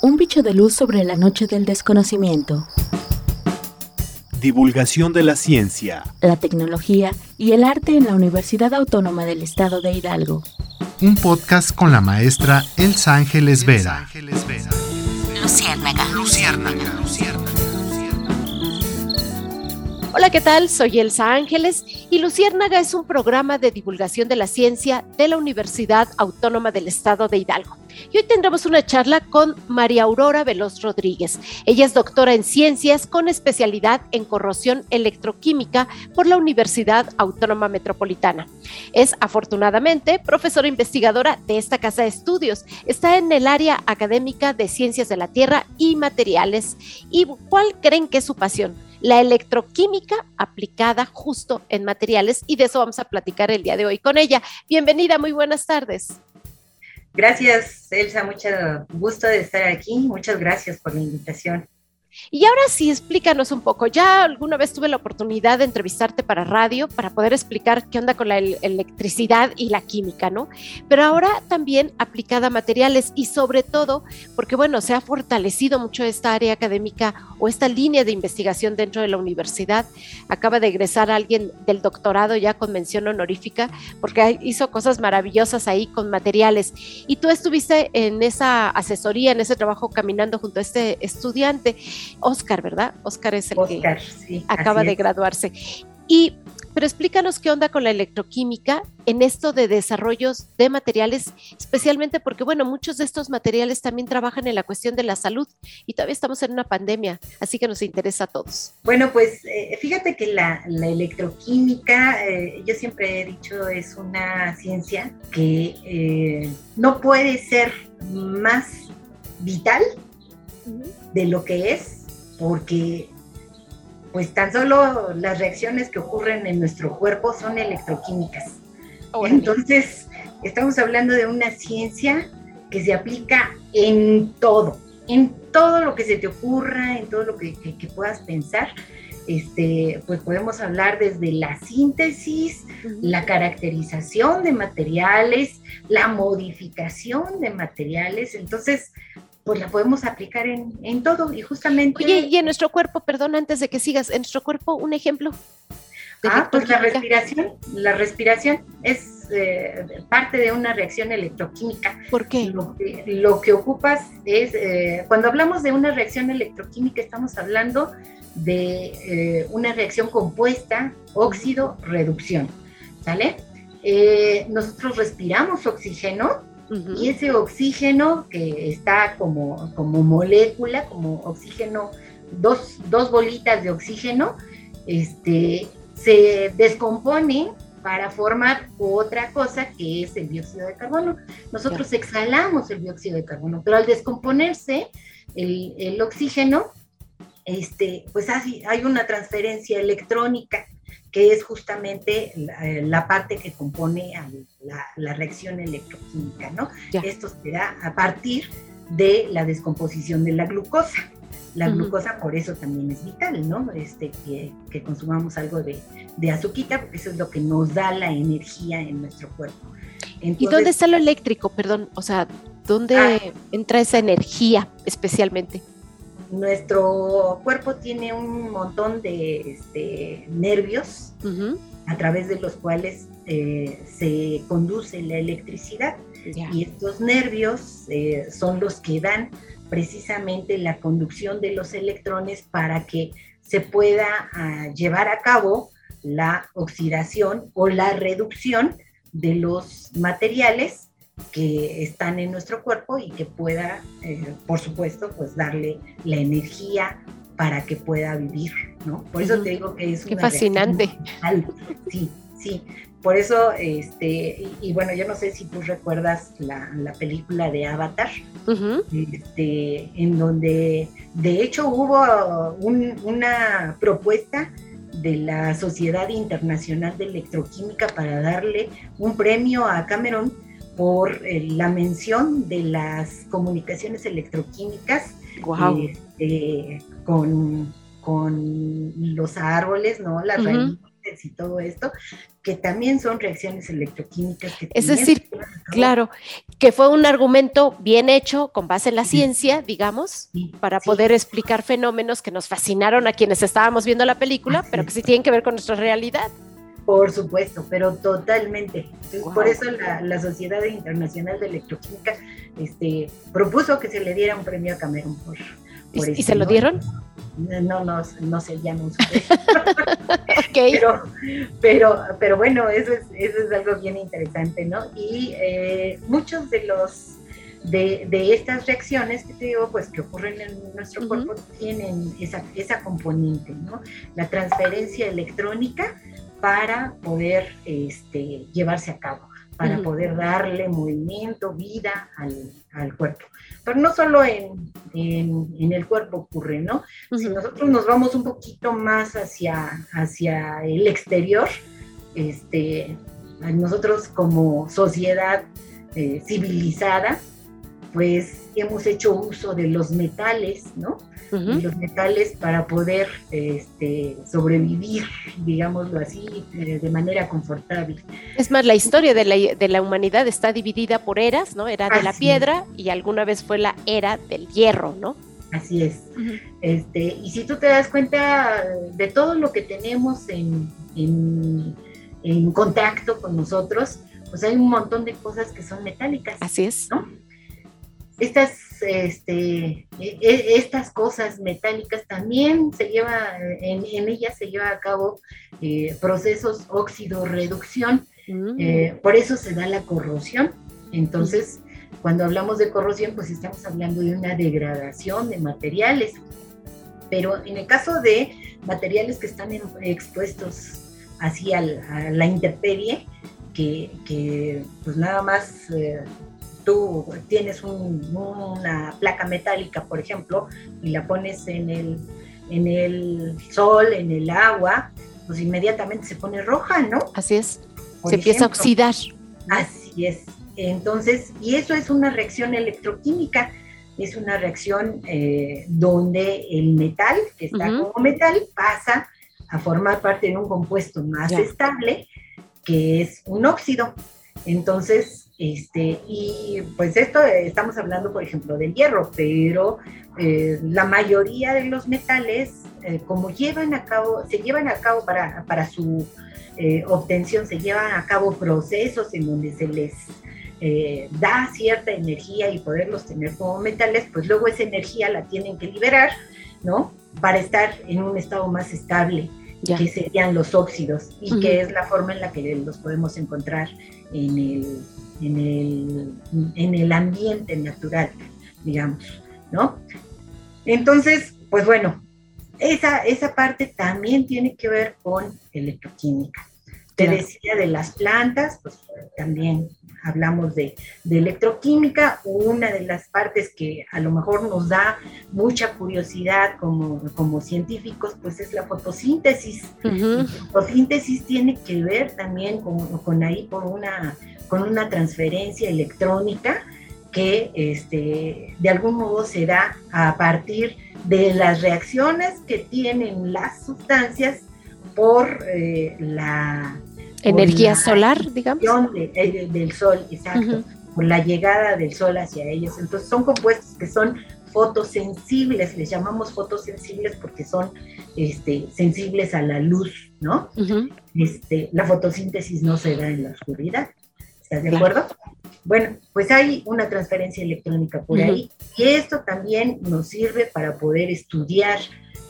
Un bicho de luz sobre la noche del desconocimiento. Divulgación de la ciencia, la tecnología y el arte en la Universidad Autónoma del Estado de Hidalgo. Un podcast con la maestra Elsa Ángeles Vera. Luciérnaga. Luciérnaga. Hola, ¿qué tal? Soy Elsa Ángeles y Luciérnaga es un programa de divulgación de la ciencia de la Universidad Autónoma del Estado de Hidalgo. Y hoy tendremos una charla con María Aurora Veloz Rodríguez. Ella es doctora en ciencias con especialidad en corrosión electroquímica por la Universidad Autónoma Metropolitana. Es afortunadamente profesora investigadora de esta casa de estudios. Está en el área académica de ciencias de la Tierra y materiales. ¿Y cuál creen que es su pasión? La electroquímica aplicada justo en materiales y de eso vamos a platicar el día de hoy con ella. Bienvenida, muy buenas tardes. Gracias, Elsa, mucho gusto de estar aquí. Muchas gracias por la invitación. Y ahora sí, explícanos un poco. Ya alguna vez tuve la oportunidad de entrevistarte para radio para poder explicar qué onda con la electricidad y la química, ¿no? Pero ahora también aplicada a materiales y sobre todo porque, bueno, se ha fortalecido mucho esta área académica o esta línea de investigación dentro de la universidad. Acaba de egresar alguien del doctorado ya con mención honorífica porque hizo cosas maravillosas ahí con materiales. Y tú estuviste en esa asesoría, en ese trabajo caminando junto a este estudiante. Oscar, ¿verdad? Oscar es el que acaba de graduarse. Y pero explícanos qué onda con la electroquímica en esto de desarrollos de materiales, especialmente porque, bueno, muchos de estos materiales también trabajan en la cuestión de la salud y todavía estamos en una pandemia, así que nos interesa a todos. Bueno, pues eh, fíjate que la, electroquímica, eh, yo siempre he dicho, es una ciencia que eh, no puede ser más vital de lo que es, porque pues tan solo las reacciones que ocurren en nuestro cuerpo son electroquímicas. Entonces, estamos hablando de una ciencia que se aplica en todo, en todo lo que se te ocurra, en todo lo que, puedas pensar. Este, pues podemos hablar desde la síntesis, la caracterización de materiales, la modificación de materiales. Entonces, pues la podemos aplicar en, todo y justamente... Oye, y en nuestro cuerpo, perdón, antes de que sigas, en nuestro cuerpo, un ejemplo. Ah, pues la respiración, la respiración es eh, parte de una reacción electroquímica. ¿Por qué? Lo que, ocupas es, eh, cuando hablamos de una reacción electroquímica, estamos hablando de eh, una reacción compuesta, óxido-reducción, ¿sale? nosotros respiramos oxígeno y ese oxígeno que está como, como molécula, como oxígeno, dos, dos bolitas de oxígeno, este, se descompone para formar otra cosa que es el dióxido de carbono. Nosotros exhalamos el dióxido de carbono, pero al descomponerse el, el oxígeno, este, pues hay, hay una transferencia electrónica que es justamente la, parte que compone la, reacción electroquímica, ¿no? Esto se da a partir de la descomposición de la glucosa. La glucosa por eso también es vital, ¿no? Este, que, consumamos algo de, de azuquita, porque eso es lo que nos da la energía en nuestro cuerpo. ¿Y dónde está lo eléctrico? Perdón, o sea, ¿dónde ah. entra esa energía especialmente? Nuestro cuerpo tiene un montón de este, nervios a través de los cuales eh, se conduce la electricidad. Y estos nervios eh, son los que dan precisamente la conducción de los electrones para que se pueda ah, llevar a cabo la oxidación o la reducción de los materiales que están en nuestro cuerpo y que pueda, eh, por supuesto, pues darle la energía para que pueda vivir, ¿no? Por eso te digo que es Qué fascinante. Sí, sí. Por eso, este, y, bueno, yo no sé si tú recuerdas la, película de Avatar, este, en donde de hecho hubo una propuesta de la Sociedad Internacional de Electroquímica para darle un premio a Cameron por eh, la mención de las comunicaciones electroquímicas este, con, con, los árboles, ¿no? Las raíces y todo esto, que también son reacciones electroquímicas. Que es decir, claro, que fue un argumento bien hecho con base en la ciencia, digamos, para poder explicar fenómenos que nos fascinaron a quienes estábamos viendo la película, pero que sí tienen que ver con nuestra realidad. Por supuesto, pero totalmente. Por eso la, Sociedad Internacional de Electroquímica este, propuso que se le diera un premio a Cameron por, ¿Y, ¿Y se lo dieron? No, no, no sé, ya no sé. pero, pero, pero bueno, eso es, eso es algo bien interesante, ¿no? Y eh, muchos de los de, de, estas reacciones que te digo, pues que ocurren en nuestro cuerpo, tienen esa, esa componente, ¿no? La transferencia electrónica para poder este, llevarse a cabo, para poder darle movimiento, vida al, al, cuerpo. Pero no solo en, en, el cuerpo ocurre, ¿no? Si nosotros nos vamos un poquito más hacia, hacia el exterior, este, nosotros como sociedad eh, civilizada, pues hemos hecho uso de los metales, ¿no? los metales para poder este, sobrevivir, digámoslo así, eh, de manera confortable. Es más, la historia de la, de la, humanidad está dividida por eras, ¿no? Era de la piedra y alguna vez fue la era del hierro, ¿no? Así es. este, y si tú te das cuenta de todo lo que tenemos en, en, en contacto con nosotros, pues hay un montón de cosas que son metálicas. Así es. ¿no? Estas este, e, e, estas cosas metálicas también se lleva, en, ellas se lleva a cabo eh, procesos óxido-reducción, mm. eh, por eso se da la corrosión. Entonces, cuando hablamos de corrosión, pues estamos hablando de una degradación de materiales. Pero en el caso de materiales que están expuestos así a la intemperie, que, que, pues nada más eh, tú tienes una placa metálica, por ejemplo, y la pones en el, en el sol, en el agua, pues inmediatamente se pone roja, ¿no? Así es, se empieza a oxidar. Así es. Entonces, y eso es una reacción electroquímica, es una reacción eh, donde el metal, que está como metal, pasa a formar parte de un compuesto más estable, que es un óxido. Entonces, este, y pues esto estamos hablando, por ejemplo, del hierro, pero eh, la mayoría de los metales, eh, como llevan a cabo, se llevan a cabo para, para su eh, obtención, se llevan a cabo procesos en donde se les da cierta energía y poderlos tener como metales, pues luego esa energía la tienen que liberar, ¿no? Para estar en un estado más estable, que serían los óxidos, y que es la forma en la que los podemos encontrar en el en el, en el ambiente natural, digamos, ¿no? Entonces, pues bueno, esa, esa parte también tiene que ver con electroquímica. Te decía de las plantas, pues también hablamos de, electroquímica, una de las partes que a lo mejor nos da mucha curiosidad como, como científicos, pues es la fotosíntesis. La fotosíntesis tiene que ver también con, con ahí por una, con una transferencia electrónica que este, de algún modo se da a partir de las reacciones que tienen las sustancias por eh, la energía solar, digamos. Eh, del sol, exacto, por la llegada del sol hacia ellos. Entonces son compuestos que son fotosensibles, les llamamos fotosensibles porque son este, sensibles a la luz, ¿no? este, la fotosíntesis no se da en la oscuridad. ¿Estás de acuerdo? Bueno, pues hay una transferencia electrónica por ahí y esto también nos sirve para poder estudiar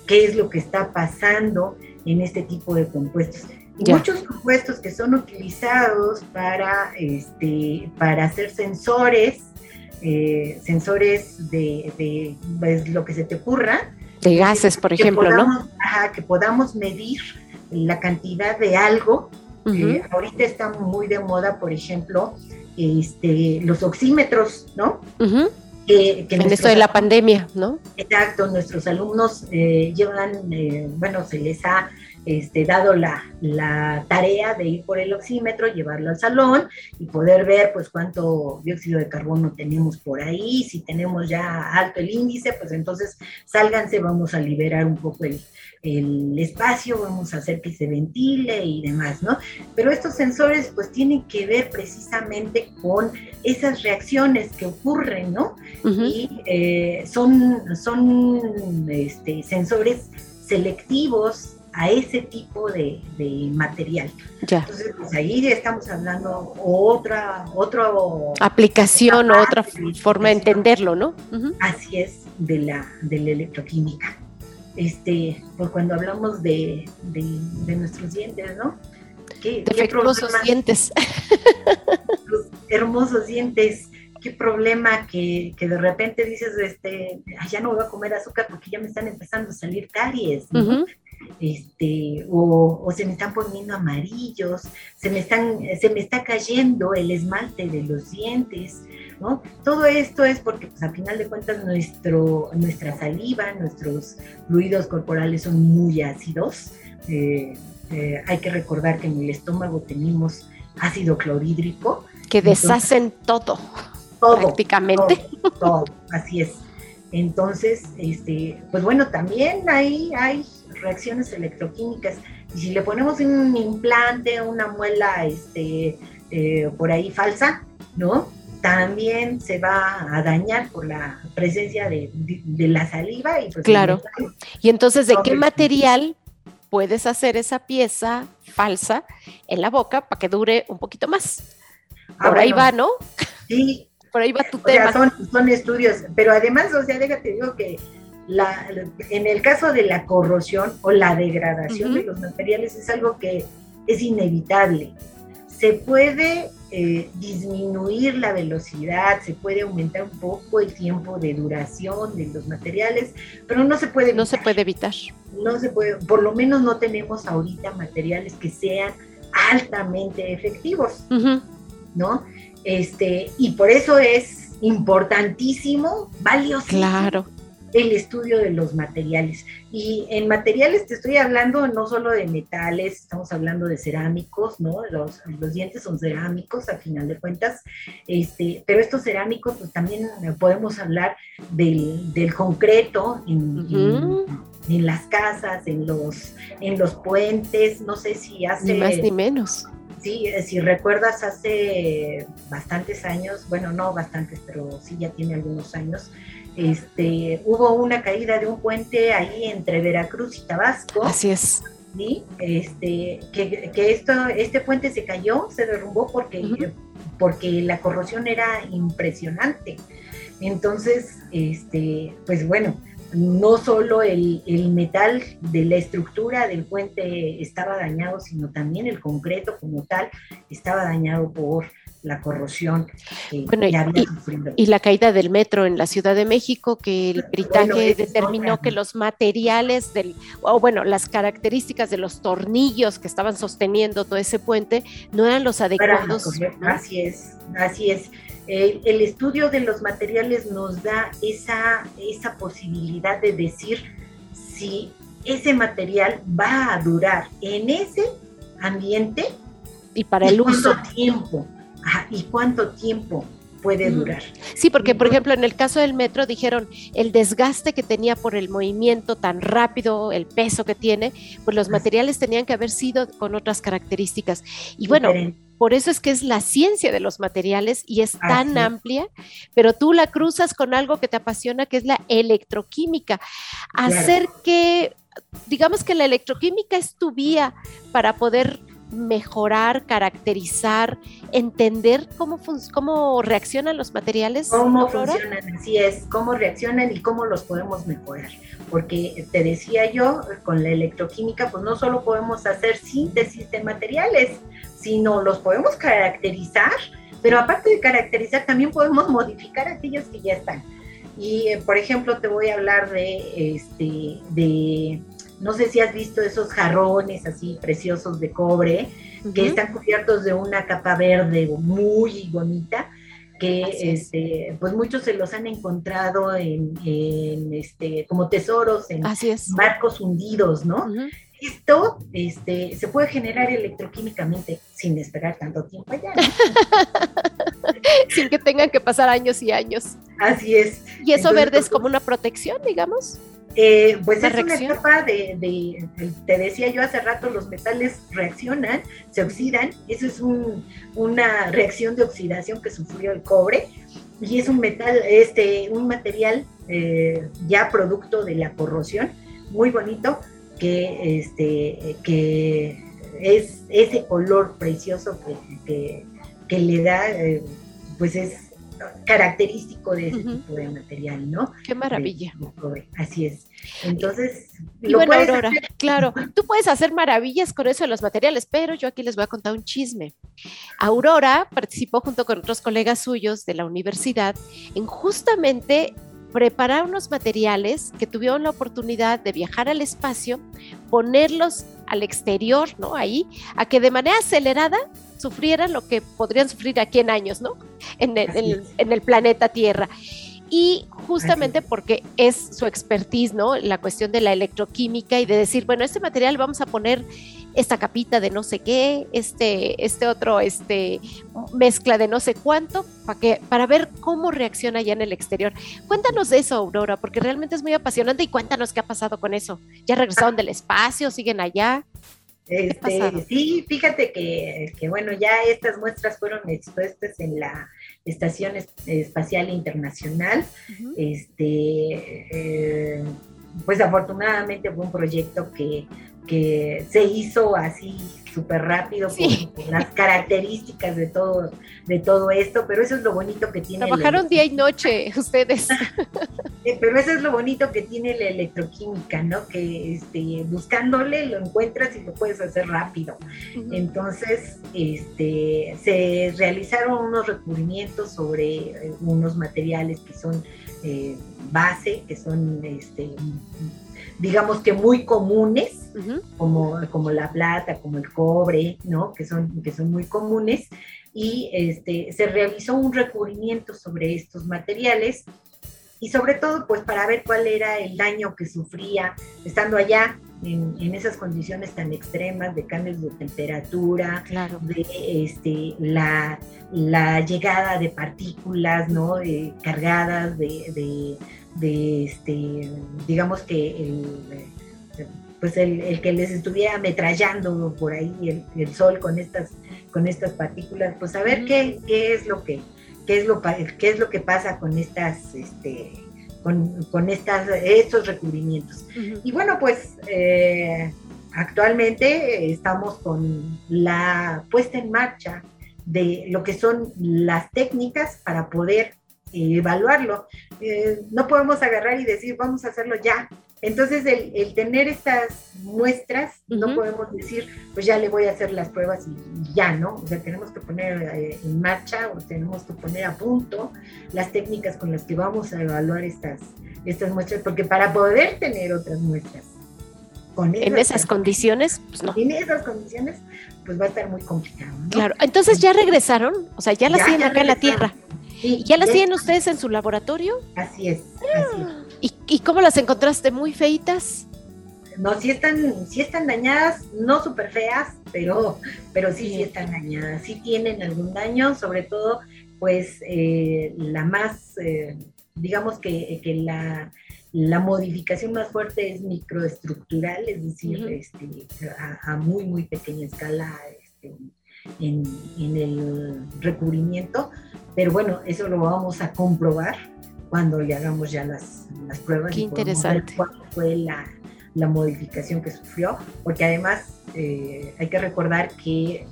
qué es lo que está pasando en este tipo de compuestos. Muchos compuestos que son utilizados para, este, para hacer sensores, eh, sensores de, pues, lo que se te ocurra. De gases, por ejemplo, ¿no? Ajá, que podamos medir la cantidad de algo eh, ahorita está muy de moda, por ejemplo, este, los oxímetros, ¿no? que, en esto de la pandemia, ¿no? Exacto, nuestros alumnos eh, llevan, eh, bueno, se les ha este, dado la, la, tarea de ir por el oxímetro, llevarlo al salón y poder ver pues cuánto dióxido de carbono tenemos por ahí, si tenemos ya alto el índice, pues entonces sálganse, vamos a liberar un poco el, el espacio, vamos a hacer que se ventile y demás, ¿no? Pero estos sensores pues tienen que ver precisamente con esas reacciones que ocurren, ¿no? Y eh, son, son este, sensores selectivos a ese tipo de, material. Ya. Entonces, pues ahí estamos hablando otra, otra aplicación o otra forma de entenderlo, ¿no? Así es, de la, de la electroquímica este, por cuando hablamos de, de, nuestros dientes, ¿no? ¿Qué, hermosos dientes. Los hermosos dientes. Qué problema que, que, de repente dices, este, ya no voy a comer azúcar porque ya me están empezando a salir caries, ¿no? Este, o, o, se me están poniendo amarillos, se me, están, se me está cayendo el esmalte de los dientes, ¿no? Todo esto es porque, pues, a final de cuentas, nuestro, nuestra saliva, nuestros fluidos corporales son muy ácidos. Eh, eh, hay que recordar que en el estómago tenemos ácido clorhídrico. Que deshacen todo, todo, prácticamente. Todo, así es. Entonces, este, pues bueno, también hay reacciones electroquímicas. Y si le ponemos un implante, una muela este, eh, por ahí falsa, ¿no? También se va a dañar por la presencia de, la saliva. Y pues claro. Y entonces, ¿de qué material puedes hacer esa pieza falsa en la boca para que dure un poquito más? Ah, por ahí va, ¿no? Sí. Por ahí va tu tema. son, son estudios, pero además, o sea, déjate digo que en el caso de la corrosión o la degradación de los materiales es algo que es inevitable. Se puede eh, disminuir la velocidad, se puede aumentar un poco el tiempo de duración de los materiales, pero no se puede evitar. No se puede evitar. No se puede, por lo menos no tenemos ahorita materiales que sean altamente efectivos, ¿no? Este, y por eso es importantísimo, valiosísimo. Claro el estudio de los materiales. Y en materiales te estoy hablando no solo de metales, estamos hablando de cerámicos, ¿no? Los, los dientes son cerámicos a final de cuentas, este, pero estos cerámicos pues también podemos hablar del, del concreto en, en, las casas, en los, en los puentes, no sé si hace... Ni más ni menos. Sí, si recuerdas hace bastantes años, bueno, no bastantes, pero sí ya tiene algunos años, este, hubo una caída de un puente ahí entre Veracruz y Tabasco. Así es. ¿sí? Este, que, que esto, este puente se cayó, se derrumbó porque, porque la corrosión era impresionante. Entonces, este, pues bueno, no solo el, el, metal de la estructura del puente estaba dañado, sino también el concreto como tal estaba dañado por la corrosión que había sufrido. Y la caída del metro en la Ciudad de México, que el peritaje determinó que los materiales del, o bueno, las características de los tornillos que estaban sosteniendo todo ese puente no eran los adecuados. Así es, así es. El, estudio de los materiales nos da esa, esa posibilidad de decir si ese material va a durar en ese ambiente y para el uso. tiempo? ¿Y cuánto tiempo puede durar? Sí, porque por ejemplo en el caso del metro dijeron el desgaste que tenía por el movimiento tan rápido, el peso que tiene, pues los materiales tenían que haber sido con otras características. Y bueno, por eso es que es la ciencia de los materiales y es tan amplia, pero tú la cruzas con algo que te apasiona, que es la electroquímica. Hacer que, digamos que la electroquímica es tu vía para poder mejorar, caracterizar, entender cómo, cómo reaccionan los materiales? Cómo funcionan, así es, cómo reaccionan y cómo los podemos mejorar. Porque te decía yo, con la electroquímica, pues no solo podemos hacer síntesis de materiales, sino los podemos caracterizar, pero aparte de caracterizar, también podemos modificar aquellos que ya están. Y, eh, por ejemplo, te voy a hablar de, este, de no sé si has visto esos jarrones así preciosos de cobre que están cubiertos de una capa verde muy bonita que este, pues muchos se los han encontrado en, este, como tesoros en Así barcos hundidos, ¿no? esto este, se puede generar electroquímicamente sin esperar tanto tiempo allá. sin que tengan que pasar años y años. Así es. ¿Y eso verde es como una protección, digamos? Eh, pues es una etapa de, te decía yo hace rato, los metales reaccionan, se oxidan, eso es una reacción de oxidación que sufrió el cobre y es un metal, este, un material eh, ya producto de la corrosión, muy bonito, que, este, que es ese color precioso que, que, le da, eh, pues es característico de ese tipo de material, ¿no? Qué maravilla. así es. Entonces, y bueno, Aurora, claro, tú puedes hacer maravillas con eso de los materiales, pero yo aquí les voy a contar un chisme. Aurora participó junto con otros colegas suyos de la universidad en justamente preparar unos materiales que tuvieron la oportunidad de viajar al espacio, ponerlos al exterior, ¿no? Ahí, a que de manera acelerada sufrieran lo que podrían sufrir aquí en años, ¿no? En el, en el planeta Tierra y justamente porque es su expertise, ¿no? La cuestión de la electroquímica y de decir, bueno, este material vamos a poner esta capita de no sé qué, este, este otro, este, mezcla de no sé cuánto, para que, para ver cómo reacciona ya en el exterior. Cuéntanos de eso, Aurora, porque realmente es muy apasionante y cuéntanos qué ha pasado con eso. ¿Ya regresaron del espacio? ¿Siguen allá? Este, sí, fíjate que, que, bueno, ya estas muestras fueron expuestas en la Estación Espacial Internacional. Este, eh, pues afortunadamente fue un proyecto que, que se hizo así súper rápido por, las características de todo, de todo esto, pero eso es lo bonito que tiene. Trabajaron día y noche ustedes. pero eso es lo bonito que tiene la electroquímica, ¿no? Que este, buscándole lo encuentras y lo puedes hacer rápido. Entonces, este, se realizaron unos recubrimientos sobre eh, unos materiales que son eh, base, que son este, digamos que muy comunes, como, como la plata, como el cobre, ¿no? Que son, que son muy comunes. Y este, se realizó un recubrimiento sobre estos materiales y sobre todo pues para ver cuál era el daño que sufría estando allá en, en esas condiciones tan extremas de cambios de temperatura, claro. de este, la, la, llegada de partículas ¿no? Eh, cargadas de, de, este, digamos que el, pues el, que les estuviera ametrallando por ahí el, el, sol con estas, con estas partículas, pues a ver qué, qué es lo que qué es lo, qué es lo que pasa con estas, este, con, con estas, estos recubrimientos. Y bueno, pues eh, actualmente estamos con la puesta en marcha de lo que son las técnicas para poder evaluarlo. Eh, no podemos agarrar y decir, vamos a hacerlo ya. Entonces, el, tener estas muestras, no podemos decir, pues ya le voy a hacer las pruebas y, ya, ¿no? O sea, tenemos que poner eh, en marcha o tenemos que poner a punto las técnicas con las que vamos a evaluar estas, estas muestras, porque para poder tener otras muestras con en esas condiciones, pues no. En esas condiciones, pues va a estar muy complicado. Claro, entonces ya regresaron, o sea, ya las tienen acá en la Tierra. ¿Ya las tienen ustedes en su laboratorio? Así es. ¿Y, cómo las encontraste? ¿Muy feitas? No, sí están, sí están dañadas, no súper feas, pero, pero sí, sí están dañadas. Sí tienen algún daño, sobre todo, pues, eh, la más, eh, digamos que, la, modificación más fuerte es microestructural, es decir, este, a, muy, muy pequeña escala este, en, en, el recubrimiento, pero bueno, eso lo vamos a comprobar cuando le hagamos ya las, las pruebas. Qué interesante. cuál fue la, la, modificación que sufrió, porque además eh, hay que recordar que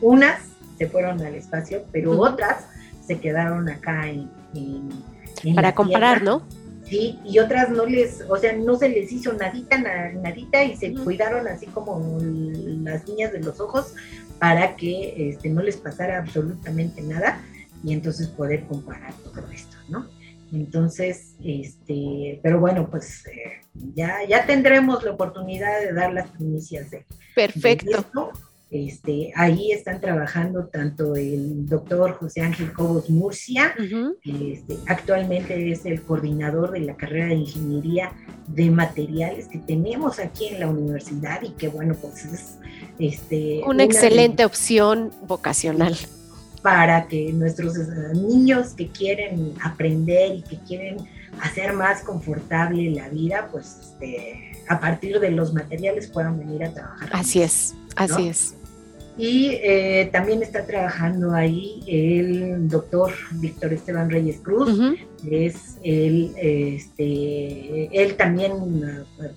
unas se fueron al espacio, pero otras se quedaron acá en... Para comparar, ¿no? Sí, y otras no les, o sea, no se les hizo nadita, nadita y se cuidaron así como las niñas de los ojos para que este, no les pasara absolutamente nada y entonces poder comparar todo esto, ¿no? Entonces, este, pero bueno, pues eh, ya, ya tendremos la oportunidad de dar las primicias de, Perfecto. Este, ahí están trabajando tanto el doctor José Ángel Cobos Murcia, este, actualmente es el coordinador de la carrera de ingeniería de materiales que tenemos aquí en la universidad y que bueno, pues es este, una, excelente opción vocacional para que nuestros niños que quieren aprender y que quieren hacer más confortable la vida, pues este, a partir de los materiales puedan venir a trabajar. Así es, así es. Y eh, también está trabajando ahí el doctor Víctor Esteban Reyes Cruz, es él, este, él también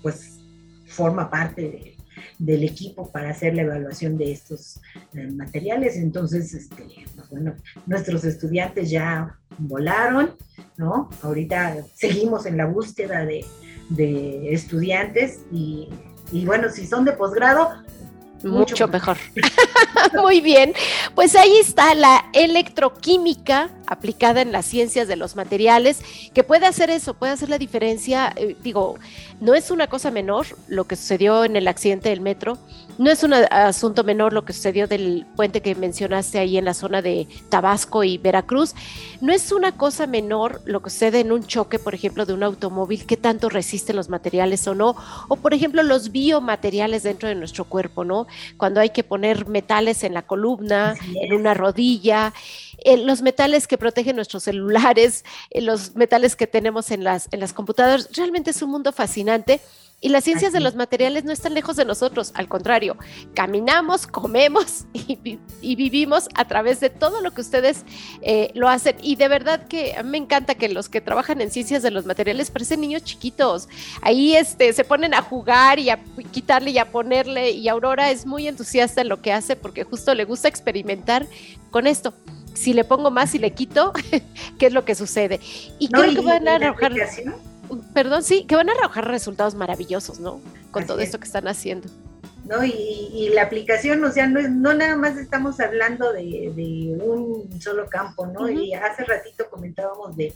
pues forma parte del equipo para hacer la evaluación de estos eh, materiales. Entonces, este, pues bueno, nuestros estudiantes ya volaron, ¿no? Ahorita seguimos en la búsqueda de, de estudiantes y, y bueno, si son de posgrado, mucho, mejor. Muy bien, pues ahí está la electroquímica aplicada en las ciencias de los materiales, que puede hacer eso, puede hacer la diferencia. Eh, digo, no es una cosa menor lo que sucedió en el accidente del metro, no es un asunto menor lo que sucedió del puente que mencionaste ahí en la zona de Tabasco y Veracruz, no es una cosa menor lo que sucede en un choque, por ejemplo, de un automóvil, que tanto resisten los materiales o no, o por ejemplo los biomateriales dentro de nuestro cuerpo, ¿no? Cuando hay que poner metales en la columna, en una rodilla, eh, los metales que protegen nuestros celulares, eh, los metales que tenemos en las, en las computadoras, realmente es un mundo fascinante. Y las ciencias de los materiales no están lejos de nosotros, al contrario, caminamos, comemos y, vivimos a través de todo lo que ustedes eh, lo hacen. Y de verdad que a mí me encanta que los que trabajan en ciencias de los materiales parecen niños chiquitos. Ahí este, se ponen a jugar y a quitarle y a ponerle. Y Aurora es muy entusiasta en lo que hace porque justo le gusta experimentar con esto si le pongo más y le quito, ¿qué es lo que sucede? Y creo que van a arrojar, perdón, sí, que van a arrojar resultados maravillosos, ¿no? Con todo esto que están haciendo. ¿no? Y, la aplicación, o sea, no, no nada más estamos hablando de, un solo campo, ¿no? Y hace ratito comentábamos de,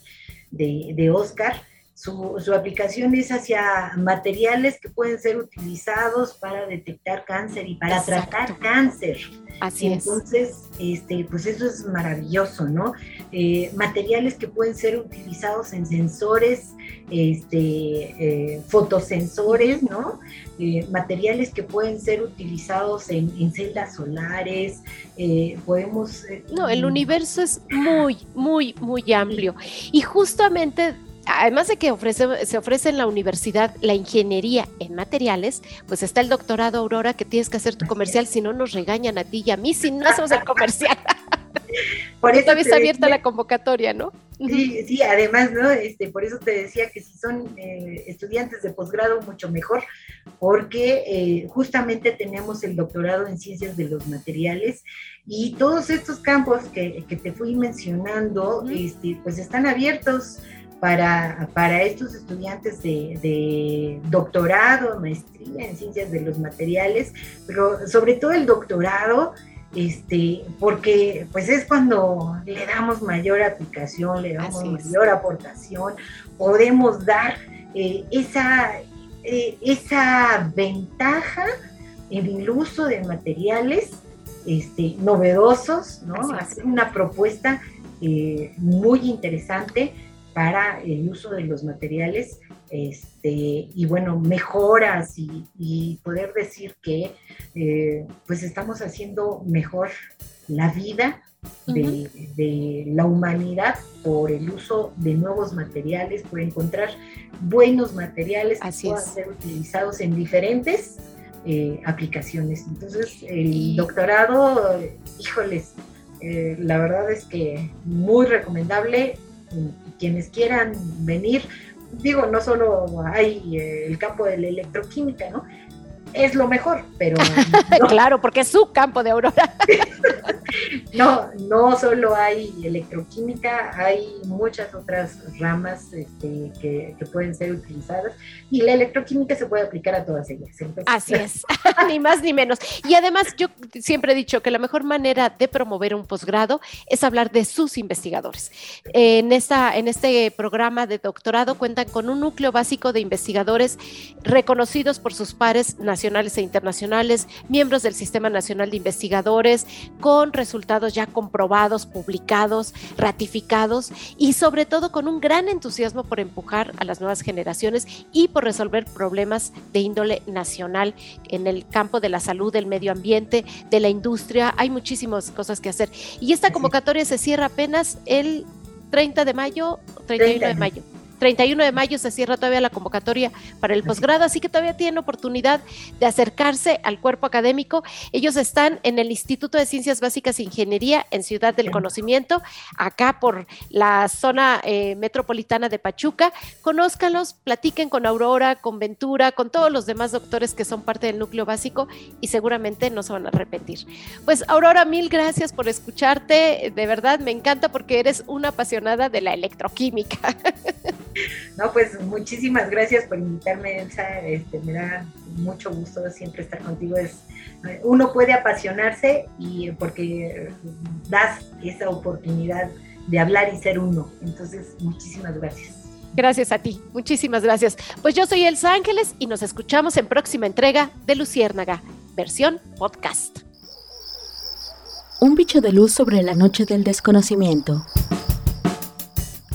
de Oscar, su, su, aplicación es hacia materiales que pueden ser utilizados para detectar cáncer y para tratar cáncer. Así Entonces, este, pues eso es maravilloso, ¿no? Eh, materiales que pueden ser utilizados en sensores, este, eh, fotosensores, ¿no? Eh, materiales que pueden ser utilizados en, en celdas solares, podemos... no, el universo es muy, muy, muy amplio. Y justamente además de que ofrece, se ofrece en la universidad la ingeniería en materiales, pues está el doctorado Aurora que tienes que hacer tu comercial, si no nos regañan a ti y a mí si no hacemos el comercial. Por eso está abierta la convocatoria, ¿no? Sí, sí, además, ¿no? Este, por eso te decía que si son eh, estudiantes de posgrado, mucho mejor, porque eh, justamente tenemos el doctorado en ciencias de los materiales y todos estos campos que, que te fui mencionando, este, pues están abiertos para, para estos estudiantes de, doctorado, maestría en ciencias de los materiales, pero sobre todo el doctorado, este, porque pues es cuando le damos mayor aplicación, le damos mayor aportación, podemos dar eh, esa, eh, esa ventaja en el uso de materiales este, novedosos, ¿no? Hacer una propuesta eh, muy interesante para el uso de los materiales este, y bueno, mejoras y, poder decir que eh, pues estamos haciendo mejor la vida de, la humanidad por el uso de nuevos materiales, por encontrar buenos materiales que puedan ser utilizados en diferentes eh, aplicaciones. Entonces, el doctorado, híjoles, eh, la verdad es que muy recomendable quienes quieran venir, digo, no solo hay eh, el campo de la electroquímica, ¿no? Es lo mejor, pero... claro, porque es su campo de aurora. no, no solo hay electroquímica, hay muchas otras ramas este, que, pueden ser utilizadas y la electroquímica se puede aplicar a todas ellas. Así es, ni más ni menos. Y además yo siempre he dicho que la mejor manera de promover un posgrado es hablar de sus investigadores. En, esta, en este programa de doctorado cuentan con un núcleo básico de investigadores reconocidos por sus pares nacionales e internacionales, miembros del Sistema Nacional de Investigadores, con resultados ya comprobados, publicados, ratificados y sobre todo con un gran entusiasmo por empujar a las nuevas generaciones y por resolver problemas de índole nacional en el campo de la salud, del medio ambiente, de la industria. Hay muchísimas cosas que hacer. Y esta convocatoria se cierra apenas el 30 de mayo, 31 de mayo. 31 de mayo se cierra todavía la convocatoria para el posgrado, así que todavía tienen oportunidad de acercarse al cuerpo académico. Ellos están en el Instituto de Ciencias Básicas e Ingeniería en Ciudad del Conocimiento, acá por la zona eh, metropolitana de Pachuca. Conózcanlos, platiquen con Aurora, con Ventura, con todos los demás doctores que son parte del núcleo básico y seguramente no se van a arrepentir. Pues Aurora, mil gracias por escucharte. De verdad, me encanta porque eres una apasionada de la electroquímica. No, pues muchísimas gracias por invitarme, Elsa. Este, me da mucho gusto siempre estar contigo. Es, uno puede apasionarse y porque das esa oportunidad de hablar y ser uno. Entonces, muchísimas gracias. Gracias a ti, muchísimas gracias. Pues yo soy Elsa Ángeles y nos escuchamos en próxima entrega de Luciérnaga, versión podcast. Un bicho de luz sobre la noche del desconocimiento